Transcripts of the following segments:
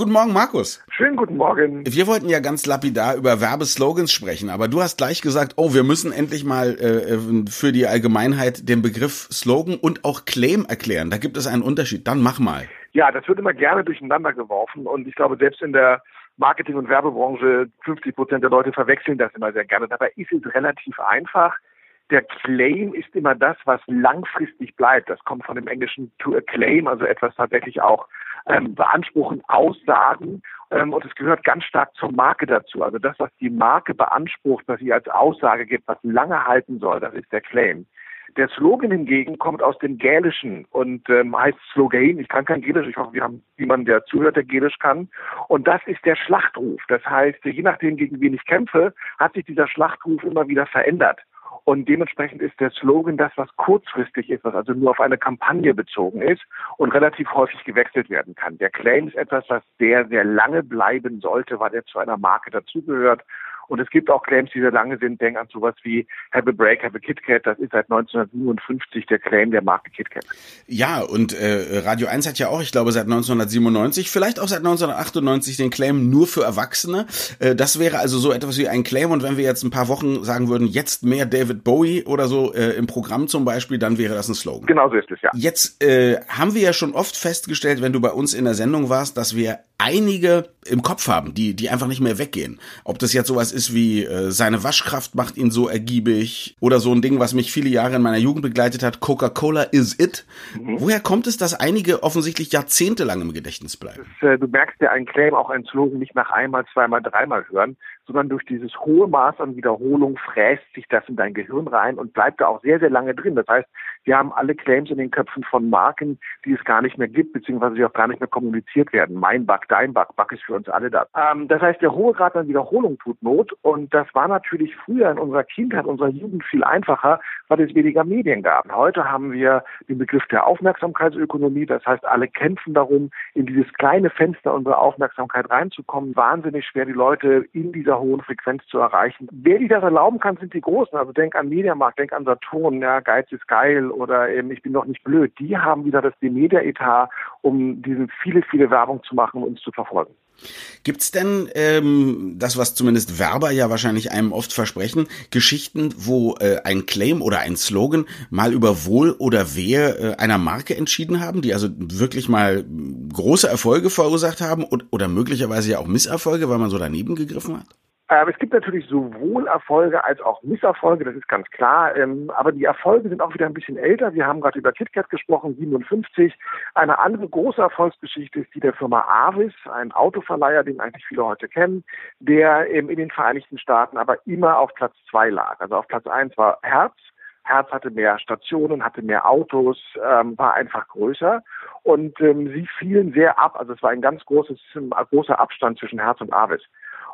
Guten Morgen, Markus. Schönen guten Morgen. Wir wollten ja ganz lapidar über Werbeslogans sprechen, aber du hast gleich gesagt, oh, wir müssen endlich mal äh, für die Allgemeinheit den Begriff Slogan und auch Claim erklären. Da gibt es einen Unterschied. Dann mach mal. Ja, das wird immer gerne durcheinander geworfen und ich glaube, selbst in der Marketing- und Werbebranche 50 Prozent der Leute verwechseln das immer sehr gerne. Dabei ist es relativ einfach. Der Claim ist immer das, was langfristig bleibt. Das kommt von dem Englischen to a claim, also etwas tatsächlich auch ähm, beanspruchen, aussagen. Ähm, und es gehört ganz stark zur Marke dazu. Also das, was die Marke beansprucht, was sie als Aussage gibt, was lange halten soll, das ist der Claim. Der Slogan hingegen kommt aus dem Gälischen und ähm, heißt Slogan. Ich kann kein Gälisch. Ich hoffe, wir haben jemanden, der zuhört, der Gälisch kann. Und das ist der Schlachtruf. Das heißt, je nachdem, gegen wen ich kämpfe, hat sich dieser Schlachtruf immer wieder verändert. Und dementsprechend ist der Slogan das, was kurzfristig ist, was also nur auf eine Kampagne bezogen ist und relativ häufig gewechselt werden kann. Der Claim ist etwas, was sehr, sehr lange bleiben sollte, weil er zu einer Marke dazugehört und es gibt auch Claims, die sehr lange sind. Denk an sowas wie Have a Break, Have a KitKat. Das ist seit 1957 der Claim der Marke KitKat. Ja, und äh, Radio 1 hat ja auch, ich glaube, seit 1997, vielleicht auch seit 1998 den Claim nur für Erwachsene. Äh, das wäre also so etwas wie ein Claim. Und wenn wir jetzt ein paar Wochen sagen würden, jetzt mehr David Bowie oder so äh, im Programm zum Beispiel, dann wäre das ein Slogan. Genau so ist es, ja. Jetzt äh, haben wir ja schon oft festgestellt, wenn du bei uns in der Sendung warst, dass wir einige im Kopf haben, die, die einfach nicht mehr weggehen. Ob das jetzt sowas ist wie äh, seine Waschkraft macht ihn so ergiebig oder so ein Ding, was mich viele Jahre in meiner Jugend begleitet hat, Coca-Cola is it. Mhm. Woher kommt es, dass einige offensichtlich jahrzehntelang im Gedächtnis bleiben? Das, äh, du merkst ja ein Claim, auch ein Slogan nicht nach einmal, zweimal, dreimal hören, sondern durch dieses hohe Maß an Wiederholung fräst sich das in dein Gehirn rein und bleibt da auch sehr, sehr lange drin. Das heißt, wir haben alle Claims in den Köpfen von Marken, die es gar nicht mehr gibt, beziehungsweise die auch gar nicht mehr kommuniziert werden. Mein Bug, Bug ist für uns alle da. Ähm, das heißt, der hohe Grad an Wiederholung tut Not und das war natürlich früher in unserer Kindheit, unserer Jugend viel einfacher, weil es weniger Medien gab. Heute haben wir den Begriff der Aufmerksamkeitsökonomie, das heißt, alle kämpfen darum, in dieses kleine Fenster unserer Aufmerksamkeit reinzukommen. Wahnsinnig schwer, die Leute in dieser hohen Frequenz zu erreichen. Wer die das erlauben kann, sind die Großen. Also denk an Mediamarkt, denk an Saturn, ja, Geiz ist geil oder eben ich bin doch nicht blöd. Die haben wieder das Media-Etat, um diese viele, viele Werbung zu machen und uns zu verfolgen. Gibt's denn ähm, das, was zumindest Werber ja wahrscheinlich einem oft versprechen, Geschichten, wo äh, ein Claim oder ein Slogan mal über Wohl oder Wehe äh, einer Marke entschieden haben, die also wirklich mal große Erfolge verursacht haben und, oder möglicherweise ja auch Misserfolge, weil man so daneben gegriffen hat? Ähm, es gibt natürlich sowohl Erfolge als auch Misserfolge, das ist ganz klar. Ähm, aber die Erfolge sind auch wieder ein bisschen älter. Wir haben gerade über KitKat gesprochen, 57. Eine andere große Erfolgsgeschichte ist die der Firma Avis, ein Autoverleiher, den eigentlich viele heute kennen, der in den Vereinigten Staaten aber immer auf Platz zwei lag. Also auf Platz eins war Herz. Herz hatte mehr Stationen, hatte mehr Autos, ähm, war einfach größer und ähm, sie fielen sehr ab. Also es war ein ganz großes, ein großer Abstand zwischen Herz und Avis.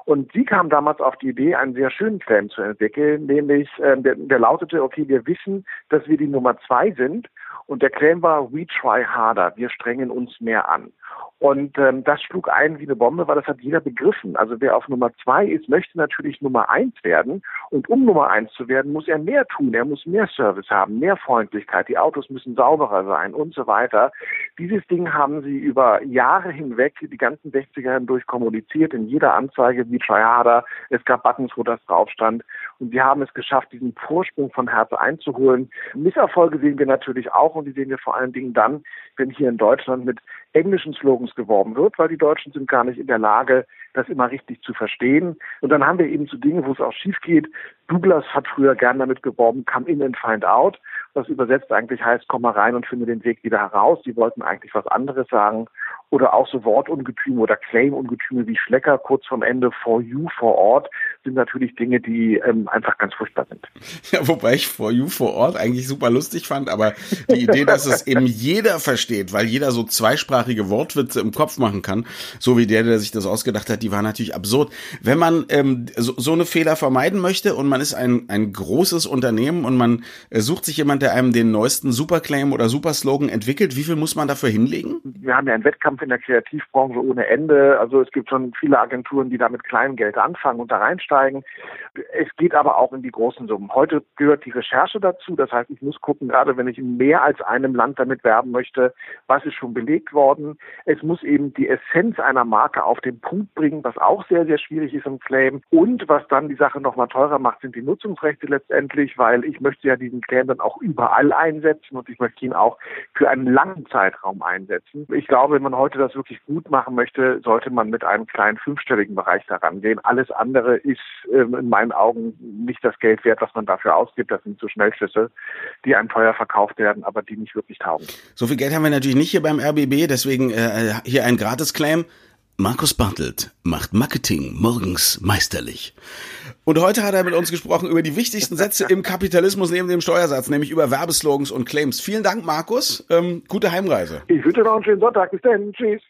Und sie kam damals auf die Idee, einen sehr schönen Claim zu entwickeln, nämlich äh, der, der lautete, okay, wir wissen, dass wir die Nummer zwei sind und der Claim war, we try harder, wir strengen uns mehr an. Und ähm, das schlug ein wie eine Bombe, weil das hat jeder begriffen. Also wer auf Nummer zwei ist, möchte natürlich Nummer eins werden. Und um Nummer eins zu werden, muss er mehr tun. Er muss mehr Service haben, mehr Freundlichkeit. Die Autos müssen sauberer sein und so weiter. Dieses Ding haben sie über Jahre hinweg, die ganzen 60er hindurch kommuniziert, in jeder Anzeige wie Triada. Es gab Buttons, wo das drauf stand. Und sie haben es geschafft, diesen Vorsprung von Herz einzuholen. Misserfolge sehen wir natürlich auch und die sehen wir vor allen Dingen dann, wenn hier in Deutschland mit englischen Slogans geworben wird, weil die Deutschen sind gar nicht in der Lage, das immer richtig zu verstehen. Und dann haben wir eben so Dinge, wo es auch schief geht. Douglas hat früher gern damit geworben, come in and find out, was übersetzt eigentlich heißt, komm mal rein und finde den Weg wieder heraus. Die wollten eigentlich was anderes sagen oder auch so Wortungetüme oder Claim-Ungetüme wie Schlecker kurz vorm Ende for you vor Ort sind natürlich Dinge, die ähm, einfach ganz furchtbar sind. Ja, wobei ich for you vor Ort eigentlich super lustig fand, aber die Idee, dass es eben jeder versteht, weil jeder so zweisprachige Wortwitze im Kopf machen kann, so wie der, der sich das ausgedacht hat, die war natürlich absurd. Wenn man ähm, so, so eine Fehler vermeiden möchte und man ist ein, ein großes Unternehmen und man äh, sucht sich jemand, der einem den neuesten Superclaim oder Superslogan entwickelt, wie viel muss man dafür hinlegen? Wir haben ja einen Wettkampf in der Kreativbranche ohne Ende. Also es gibt schon viele Agenturen, die da mit kleinem Geld anfangen und da reinsteigen. Es geht aber auch in die großen Summen. Heute gehört die Recherche dazu. Das heißt, ich muss gucken, gerade wenn ich in mehr als einem Land damit werben möchte, was ist schon belegt worden. Es muss eben die Essenz einer Marke auf den Punkt bringen, was auch sehr, sehr schwierig ist im Claim. Und was dann die Sache nochmal teurer macht, sind die Nutzungsrechte letztendlich, weil ich möchte ja diesen Claim dann auch überall einsetzen und ich möchte ihn auch für einen langen Zeitraum einsetzen. Ich glaube, wenn man heute das wirklich gut machen möchte, sollte man mit einem kleinen fünfstelligen Bereich daran gehen. Alles andere ist ähm, in meinen Augen nicht das Geld wert, was man dafür ausgibt. Das sind so Schnellschüsse, die einem teuer verkauft werden, aber die nicht wirklich taugen. So viel Geld haben wir natürlich nicht hier beim RBB, deswegen äh, hier ein Gratis-Claim. Markus Bartelt macht Marketing morgens meisterlich. Und heute hat er mit uns gesprochen über die wichtigsten Sätze im Kapitalismus neben dem Steuersatz, nämlich über Werbeslogans und Claims. Vielen Dank, Markus. Ähm, gute Heimreise. Ich wünsche noch einen schönen Sonntag. Bis dann. Tschüss.